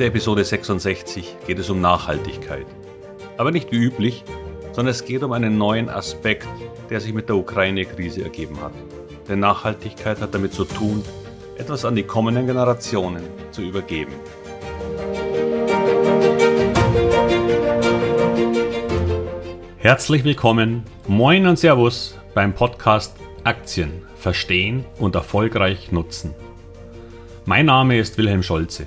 der Episode 66 geht es um Nachhaltigkeit. Aber nicht wie üblich, sondern es geht um einen neuen Aspekt, der sich mit der Ukraine-Krise ergeben hat. Denn Nachhaltigkeit hat damit zu tun, etwas an die kommenden Generationen zu übergeben. Herzlich willkommen, moin und Servus beim Podcast Aktien verstehen und erfolgreich nutzen. Mein Name ist Wilhelm Scholze.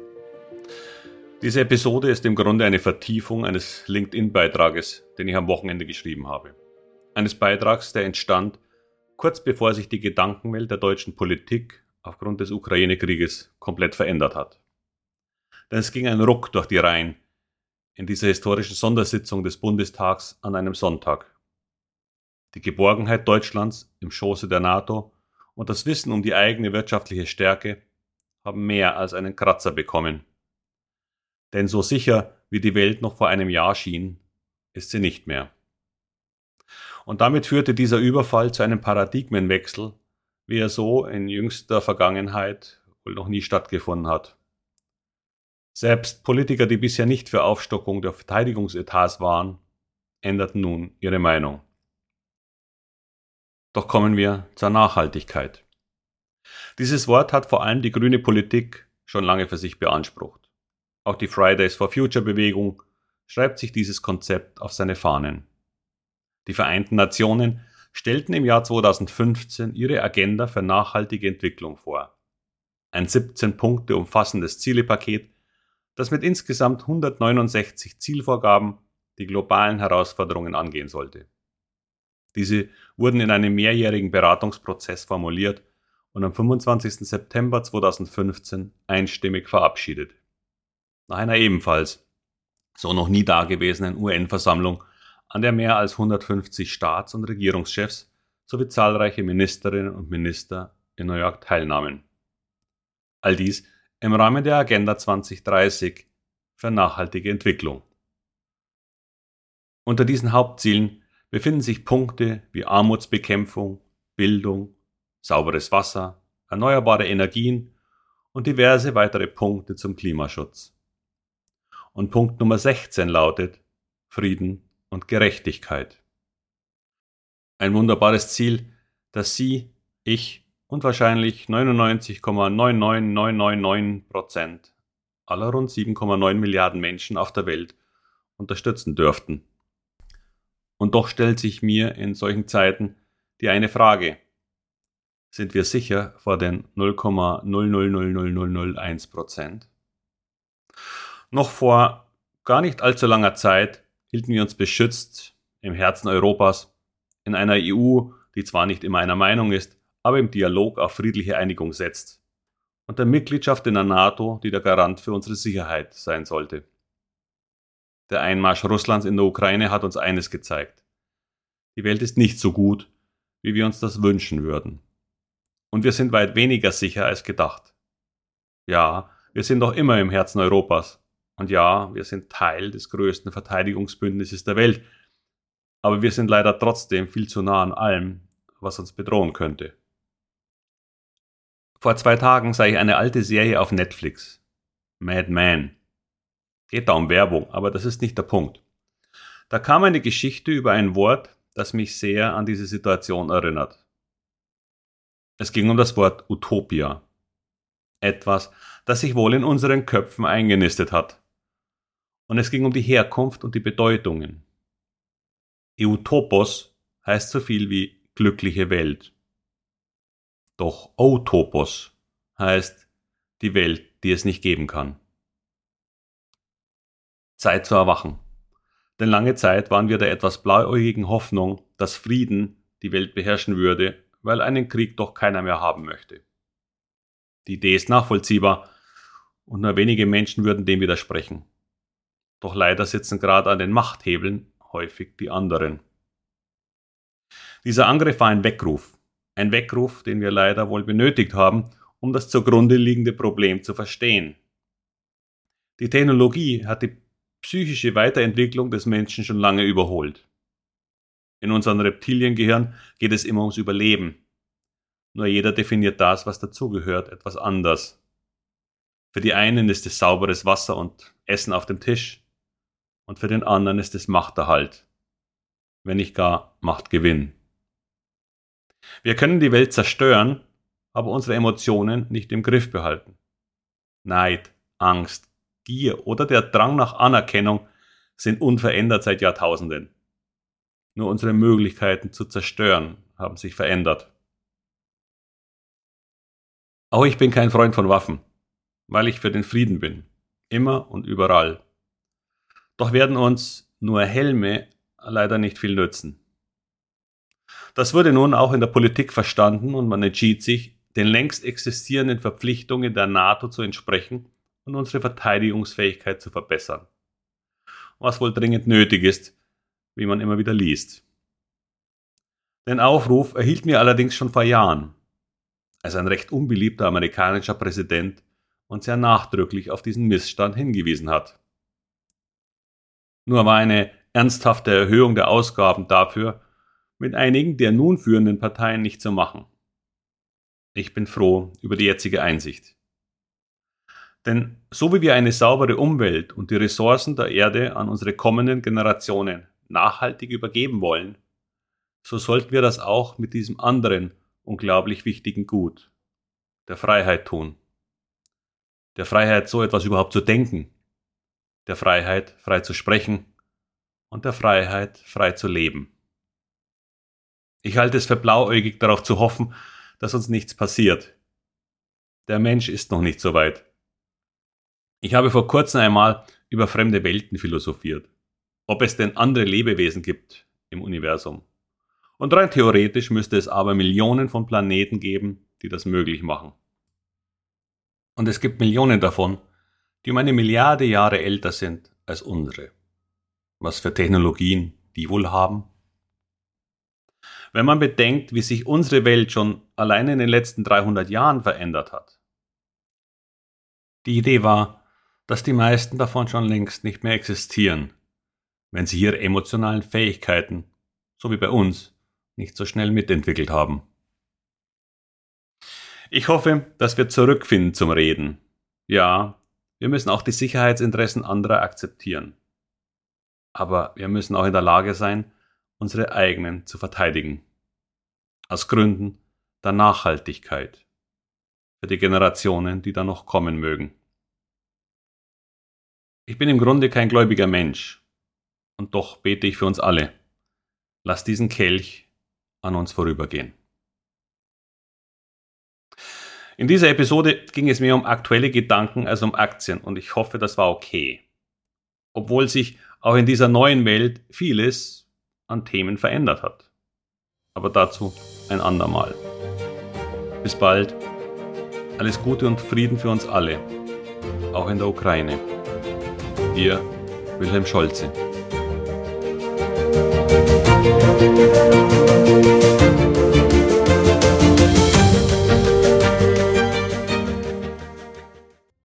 Diese Episode ist im Grunde eine Vertiefung eines LinkedIn-Beitrages, den ich am Wochenende geschrieben habe. Eines Beitrags, der entstand kurz bevor sich die Gedankenwelt der deutschen Politik aufgrund des Ukraine-Krieges komplett verändert hat. Denn es ging ein Ruck durch die Reihen in dieser historischen Sondersitzung des Bundestags an einem Sonntag. Die Geborgenheit Deutschlands im Schoße der NATO und das Wissen um die eigene wirtschaftliche Stärke haben mehr als einen Kratzer bekommen denn so sicher wie die Welt noch vor einem Jahr schien, ist sie nicht mehr. Und damit führte dieser Überfall zu einem Paradigmenwechsel, wie er so in jüngster Vergangenheit wohl noch nie stattgefunden hat. Selbst Politiker, die bisher nicht für Aufstockung der Verteidigungsetats waren, änderten nun ihre Meinung. Doch kommen wir zur Nachhaltigkeit. Dieses Wort hat vor allem die grüne Politik schon lange für sich beansprucht. Auch die Fridays for Future Bewegung schreibt sich dieses Konzept auf seine Fahnen. Die Vereinten Nationen stellten im Jahr 2015 ihre Agenda für nachhaltige Entwicklung vor. Ein 17 Punkte umfassendes Zielepaket, das mit insgesamt 169 Zielvorgaben die globalen Herausforderungen angehen sollte. Diese wurden in einem mehrjährigen Beratungsprozess formuliert und am 25. September 2015 einstimmig verabschiedet nach einer ebenfalls so noch nie dagewesenen UN-Versammlung, an der mehr als 150 Staats- und Regierungschefs sowie zahlreiche Ministerinnen und Minister in New York teilnahmen. All dies im Rahmen der Agenda 2030 für nachhaltige Entwicklung. Unter diesen Hauptzielen befinden sich Punkte wie Armutsbekämpfung, Bildung, sauberes Wasser, erneuerbare Energien und diverse weitere Punkte zum Klimaschutz. Und Punkt Nummer 16 lautet Frieden und Gerechtigkeit. Ein wunderbares Ziel, das Sie, ich und wahrscheinlich 99,99999 Prozent aller rund 7,9 Milliarden Menschen auf der Welt unterstützen dürften. Und doch stellt sich mir in solchen Zeiten die eine Frage. Sind wir sicher vor den 0,0000001 Prozent? Noch vor gar nicht allzu langer Zeit hielten wir uns beschützt im Herzen Europas, in einer EU, die zwar nicht immer einer Meinung ist, aber im Dialog auf friedliche Einigung setzt, und der Mitgliedschaft in der NATO, die der Garant für unsere Sicherheit sein sollte. Der Einmarsch Russlands in der Ukraine hat uns eines gezeigt. Die Welt ist nicht so gut, wie wir uns das wünschen würden. Und wir sind weit weniger sicher als gedacht. Ja, wir sind doch immer im Herzen Europas, und ja, wir sind Teil des größten Verteidigungsbündnisses der Welt. Aber wir sind leider trotzdem viel zu nah an allem, was uns bedrohen könnte. Vor zwei Tagen sah ich eine alte Serie auf Netflix. Mad Men. Geht da um Werbung, aber das ist nicht der Punkt. Da kam eine Geschichte über ein Wort, das mich sehr an diese Situation erinnert. Es ging um das Wort Utopia. Etwas, das sich wohl in unseren Köpfen eingenistet hat und es ging um die Herkunft und die Bedeutungen. Eutopos heißt so viel wie glückliche Welt. Doch Otopos heißt die Welt, die es nicht geben kann. Zeit zu erwachen. Denn lange Zeit waren wir der etwas blauäugigen Hoffnung, dass Frieden die Welt beherrschen würde, weil einen Krieg doch keiner mehr haben möchte. Die Idee ist nachvollziehbar und nur wenige Menschen würden dem widersprechen. Doch leider sitzen gerade an den Machthebeln häufig die anderen. Dieser Angriff war ein Weckruf, ein Weckruf, den wir leider wohl benötigt haben, um das zugrunde liegende Problem zu verstehen. Die Technologie hat die psychische Weiterentwicklung des Menschen schon lange überholt. In unserem Reptiliengehirn geht es immer ums Überleben. Nur jeder definiert das, was dazugehört, etwas anders. Für die einen ist es sauberes Wasser und Essen auf dem Tisch. Und für den anderen ist es Machterhalt. Wenn nicht gar Machtgewinn. Wir können die Welt zerstören, aber unsere Emotionen nicht im Griff behalten. Neid, Angst, Gier oder der Drang nach Anerkennung sind unverändert seit Jahrtausenden. Nur unsere Möglichkeiten zu zerstören haben sich verändert. Auch ich bin kein Freund von Waffen, weil ich für den Frieden bin, immer und überall. Doch werden uns nur Helme leider nicht viel nützen. Das wurde nun auch in der Politik verstanden und man entschied sich, den längst existierenden Verpflichtungen der NATO zu entsprechen und unsere Verteidigungsfähigkeit zu verbessern. Was wohl dringend nötig ist, wie man immer wieder liest. Den Aufruf erhielt mir allerdings schon vor Jahren, als ein recht unbeliebter amerikanischer Präsident uns sehr nachdrücklich auf diesen Missstand hingewiesen hat. Nur war eine ernsthafte Erhöhung der Ausgaben dafür mit einigen der nun führenden Parteien nicht zu machen. Ich bin froh über die jetzige Einsicht. Denn so wie wir eine saubere Umwelt und die Ressourcen der Erde an unsere kommenden Generationen nachhaltig übergeben wollen, so sollten wir das auch mit diesem anderen unglaublich wichtigen Gut, der Freiheit tun. Der Freiheit, so etwas überhaupt zu denken, der Freiheit, frei zu sprechen und der Freiheit, frei zu leben. Ich halte es für blauäugig darauf zu hoffen, dass uns nichts passiert. Der Mensch ist noch nicht so weit. Ich habe vor kurzem einmal über fremde Welten philosophiert. Ob es denn andere Lebewesen gibt im Universum. Und rein theoretisch müsste es aber Millionen von Planeten geben, die das möglich machen. Und es gibt Millionen davon, die um eine Milliarde Jahre älter sind als unsere. Was für Technologien die wohl haben? Wenn man bedenkt, wie sich unsere Welt schon allein in den letzten 300 Jahren verändert hat. Die Idee war, dass die meisten davon schon längst nicht mehr existieren, wenn sie ihre emotionalen Fähigkeiten, so wie bei uns, nicht so schnell mitentwickelt haben. Ich hoffe, dass wir zurückfinden zum Reden. Ja, wir müssen auch die Sicherheitsinteressen anderer akzeptieren. Aber wir müssen auch in der Lage sein, unsere eigenen zu verteidigen. Aus Gründen der Nachhaltigkeit. Für die Generationen, die da noch kommen mögen. Ich bin im Grunde kein gläubiger Mensch. Und doch bete ich für uns alle. Lass diesen Kelch an uns vorübergehen. In dieser Episode ging es mir um aktuelle Gedanken als um Aktien und ich hoffe, das war okay. Obwohl sich auch in dieser neuen Welt vieles an Themen verändert hat. Aber dazu ein andermal. Bis bald. Alles Gute und Frieden für uns alle, auch in der Ukraine. Ihr Wilhelm Scholze.